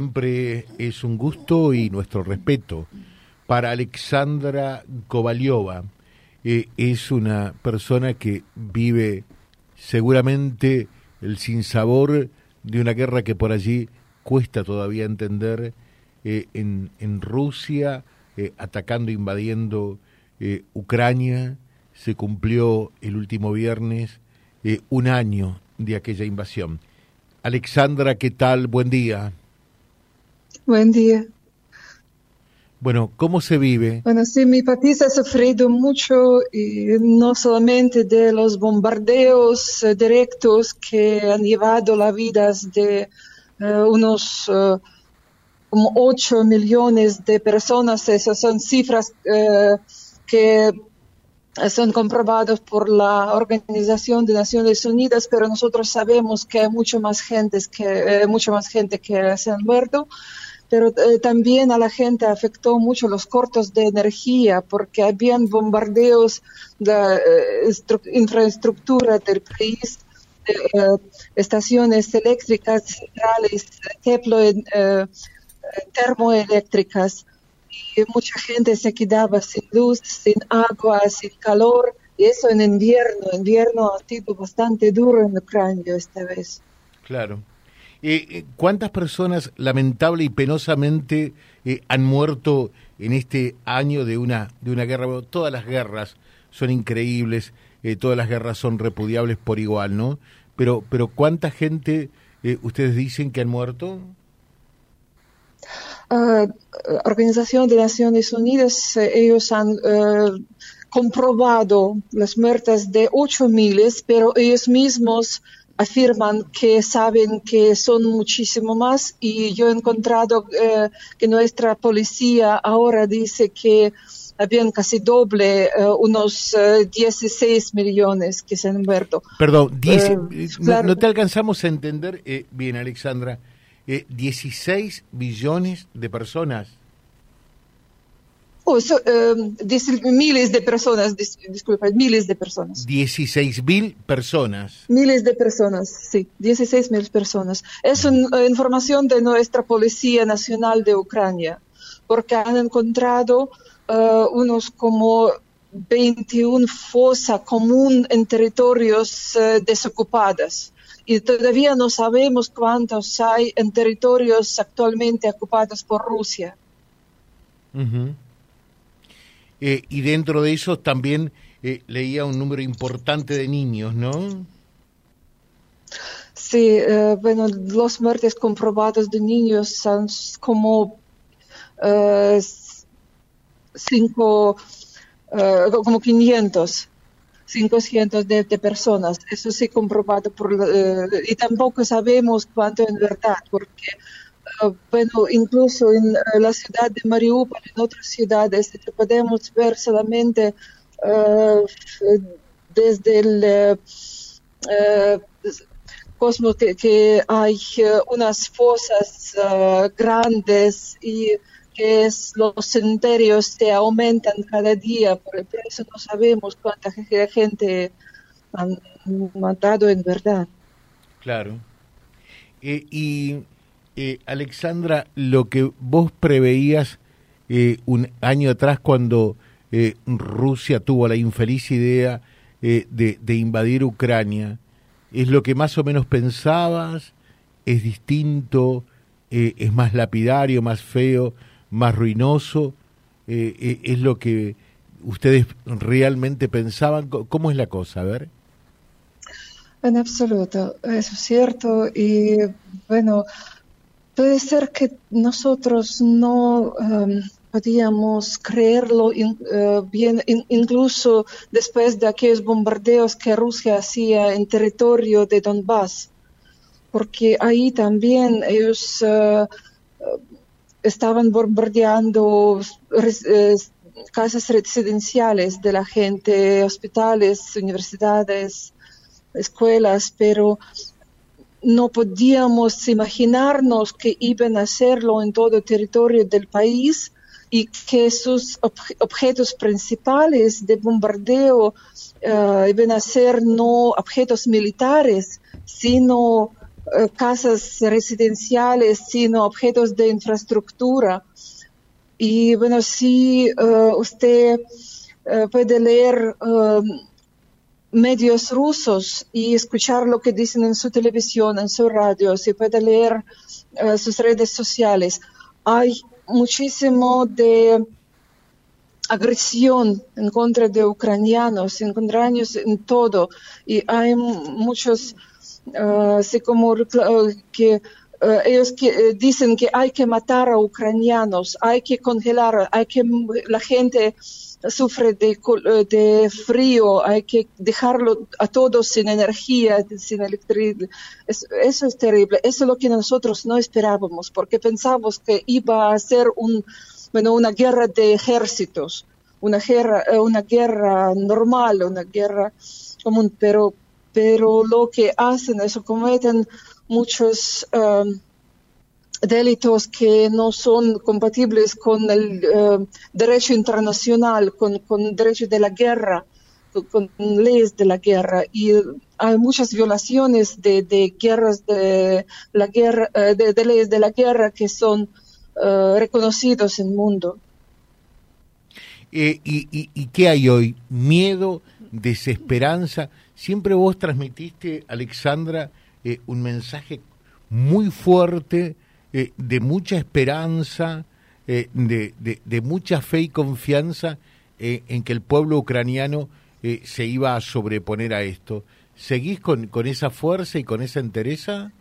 Siempre es un gusto y nuestro respeto para Alexandra Kovaliova. Eh, es una persona que vive seguramente el sinsabor de una guerra que por allí cuesta todavía entender eh, en, Rusia, eh, atacando, invadiendo Ucrania. Se cumplió el último viernes un año de aquella invasión. Alexandra, ¿qué tal? Buen día. Buen día. Bueno, ¿cómo se vive? Bueno, sí, mi país ha sufrido mucho y no solamente de los bombardeos eh, directos que han llevado la vida de eh, unos uh, como 8 millones de personas. Esas son cifras que son comprobadas por la Organización de Naciones Unidas, pero nosotros sabemos que hay mucho más gente que, mucho más gente que se han muerto. Pero eh, también a la gente afectó mucho los cortos de energía porque habían bombardeos de eh, infraestructura del país, eh, estaciones eléctricas, centrales, termoeléctricas y mucha gente se quedaba sin luz, sin agua, sin calor y eso en invierno. Invierno ha sido bastante duro en Ucrania esta vez. Claro. Eh, eh, ¿Cuántas personas lamentable y penosamente eh, han muerto en este año de una, de una guerra? todas las guerras son increíbles, todas las guerras son repudiables por igual, ¿no? Pero, pero ¿cuánta gente ustedes dicen que han muerto? Uh, Organización de Naciones Unidas, ellos han comprobado las muertes de ocho miles, pero ellos mismos afirman que saben que son muchísimo más y yo he encontrado eh, que nuestra policía ahora dice que habían casi doble, eh, unos 16 eh, millones que se han muerto. Perdón, no, te alcanzamos a entender bien, Alexandra. 16 millones de personas. Oh, miles de personas, disculpa, miles de personas. 16 mil personas. Miles de personas, sí, 16 mil personas. Es una información de nuestra Policía Nacional de Ucrania, porque han encontrado eh, unos como 21 fosas comunes en territorios uh, desocupados. Y todavía no sabemos cuántos hay en territorios actualmente ocupados por Rusia. Eh, y dentro de eso también eh, leía un número importante de niños, ¿no? Sí, eh, bueno, los muertes comprobados de niños son como cinco, como 500. 500 de, personas. Eso sí comprobado por y tampoco sabemos cuánto en verdad, porque bueno, incluso en eh, la ciudad de Mariupol, en otras ciudades, podemos ver solamente eh, desde el eh, cosmos que, hay unas fosas grandes y que los cementerios se aumentan cada día, por eso no sabemos cuánta gente han matado en verdad. Claro. y eh, Alexandra, lo que vos preveías eh, un año atrás cuando eh, Rusia tuvo la infeliz idea de, invadir Ucrania, ¿es lo que más o menos pensabas? ¿Es distinto? ¿Es más lapidario, más feo, más ruinoso? ¿Es lo que ustedes realmente pensaban? ¿Cómo es la cosa? A ver. En absoluto, eso es cierto. Y bueno, Puede ser que nosotros no em, podíamos creerlo eh, bien, incluso después de aquellos bombardeos que Rusia hacía en territorio de Donbass, porque ahí también ellos eh, estaban bombardeando eh, casas residenciales de la gente, hospitales, universidades, escuelas, pero no podíamos imaginarnos que iban a hacerlo en todo el territorio del país y que sus objetos principales de bombardeo uh, iban a ser no objetos militares, sino casas residenciales, sino objetos de infraestructura. Y bueno, si usted puede leer medios rusos y escuchar lo que dicen en su televisión, en su radio, si puede leer sus redes sociales, hay muchísimo de agresión en contra de ucranianos, encontramos en todo. Y hay muchos, uh, así como que uh, ellos que, uh, dicen que hay que matar a ucranianos, hay que congelar, hay que la gente sufre de, de frío, hay que dejarlo a todos sin energía, sin electricidad. eso es terrible. Eso es lo que nosotros no esperábamos, porque pensamos que iba a ser un bueno, una guerra de ejércitos, una guerra, eh, una guerra normal, una guerra común, pero, pero lo que hacen es cometen muchos um, delitos que no son compatibles con el uh, derecho internacional, con, con derecho de la guerra, con, leyes de la guerra y hay muchas violaciones de, de guerras de la guerra uh, de, leyes de la guerra que son eh, reconocidos en el mundo. Eh, y, qué hay hoy? ¿Miedo? ¿Desesperanza? Siempre vos transmitiste, Alexandra, eh, un mensaje muy fuerte de mucha esperanza, de, de, mucha fe y confianza en que el pueblo ucraniano se iba a sobreponer a esto. ¿Seguís con, con esa fuerza y con esa entereza?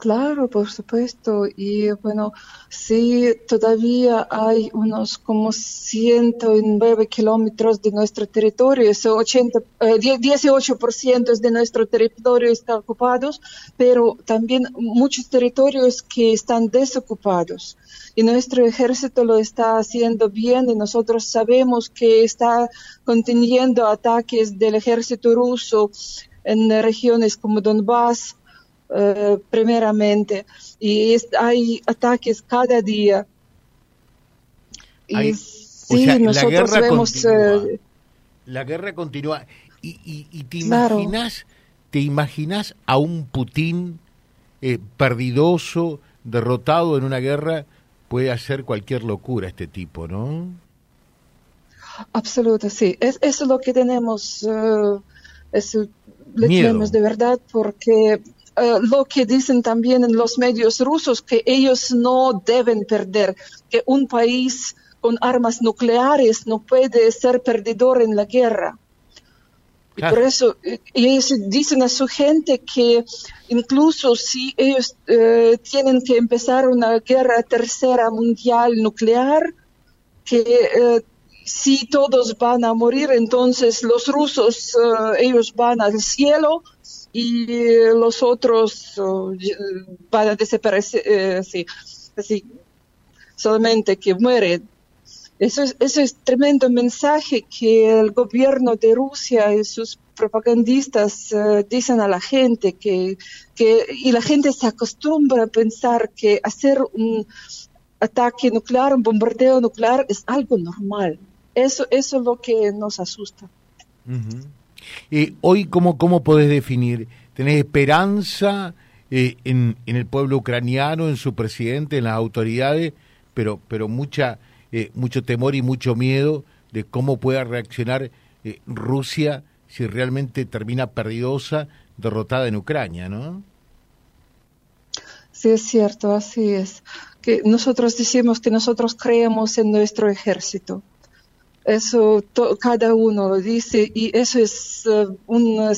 Claro, por supuesto. Y bueno, sí, todavía hay unos como 109 kilómetros de nuestro territorio, eso 80, 18% de nuestro territorio está ocupado, pero también muchos territorios que están desocupados. Y nuestro ejército lo está haciendo bien y nosotros sabemos que está conteniendo ataques del ejército ruso en regiones como Donbass, eh, primeramente. Y hay ataques cada día. Y sí, nosotros la guerra vemos... Continúa. Eh, la guerra continúa. ¿Y, y, te, imaginas, te imaginas a un Putin eh, perdidoso, derrotado en una guerra? Puede hacer cualquier locura este tipo, ¿no? Absoluto, sí. Es, eso es lo que tenemos. eso le tenemos de verdad porque eh, lo que dicen también en los medios rusos, que ellos no deben perder, que un país con armas nucleares no puede ser perdedor en la guerra. Y por eso ellos dicen a su gente que incluso si ellos eh, tienen que empezar una guerra tercera mundial nuclear, que eh, si todos van a morir, entonces los rusos, ellos van al cielo y los otros van a desaparecer, eh, así, solamente que mueren. Eso es, eso es tremendo mensaje que el gobierno de Rusia y sus propagandistas eh, dicen a la gente que, y la gente se acostumbra a pensar que hacer un ataque nuclear, un bombardeo nuclear es algo normal. Eso, eso es lo que nos asusta. Eh, hoy, ¿cómo, ¿cómo podés definir? ¿Tenés esperanza eh, en, en, el pueblo ucraniano, en su presidente, en las autoridades, pero, pero mucha, eh, mucho temor y mucho miedo de cómo pueda reaccionar Rusia si realmente termina perdidosa, derrotada en Ucrania, ¿no? Sí, es cierto, así es. Que nosotros decimos que nosotros creemos en nuestro ejército eso cada uno lo dice y eso es eh, un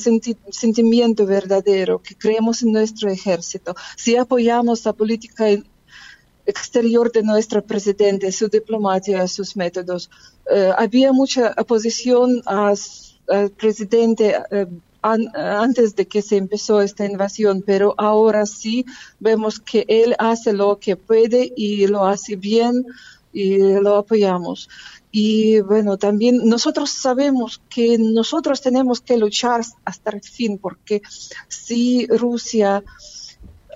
sentimiento verdadero que creemos en nuestro ejército. Si apoyamos la política exterior de nuestro presidente, su diplomacia, sus métodos, eh, había mucha oposición al presidente eh, antes de que se empezó esta invasión, pero ahora sí vemos que él hace lo que puede y lo hace bien y lo apoyamos. Y bueno, también nosotros sabemos que nosotros tenemos que luchar hasta el fin, porque si Rusia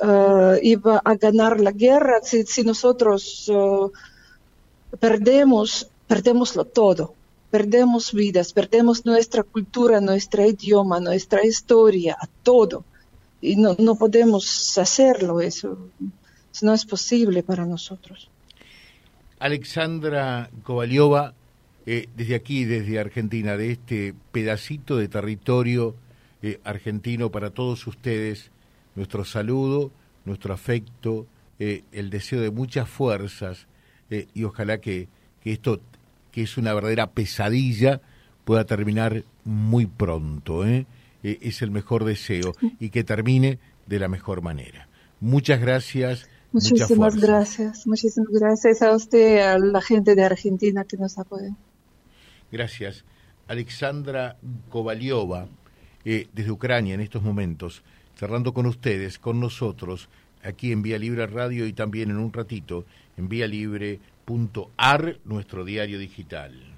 uh, iba a ganar la guerra, si, si nosotros uh, perdemos, perdemoslo todo. Perdemos vidas, perdemos nuestra cultura, nuestro idioma, nuestra historia, todo. y no, no podemos hacerlo, eso no es posible para nosotros. Alexandra Kovaliova, eh, desde aquí, desde Argentina, de este pedacito de territorio eh, argentino para todos ustedes, nuestro saludo, nuestro afecto, eh, el deseo de muchas fuerzas y ojalá que, que esto, que es una verdadera pesadilla, pueda terminar muy pronto. es el mejor deseo y que termine de la mejor manera. Muchas gracias Muchísimas gracias, muchísimas gracias a usted, a la gente de Argentina que nos apoya. Gracias. Alexandra Kovaliova, eh, desde Ucrania en estos momentos, cerrando con ustedes, con nosotros, aquí en Vía Libre Radio y también en un ratito en vialibre.ar, nuestro diario digital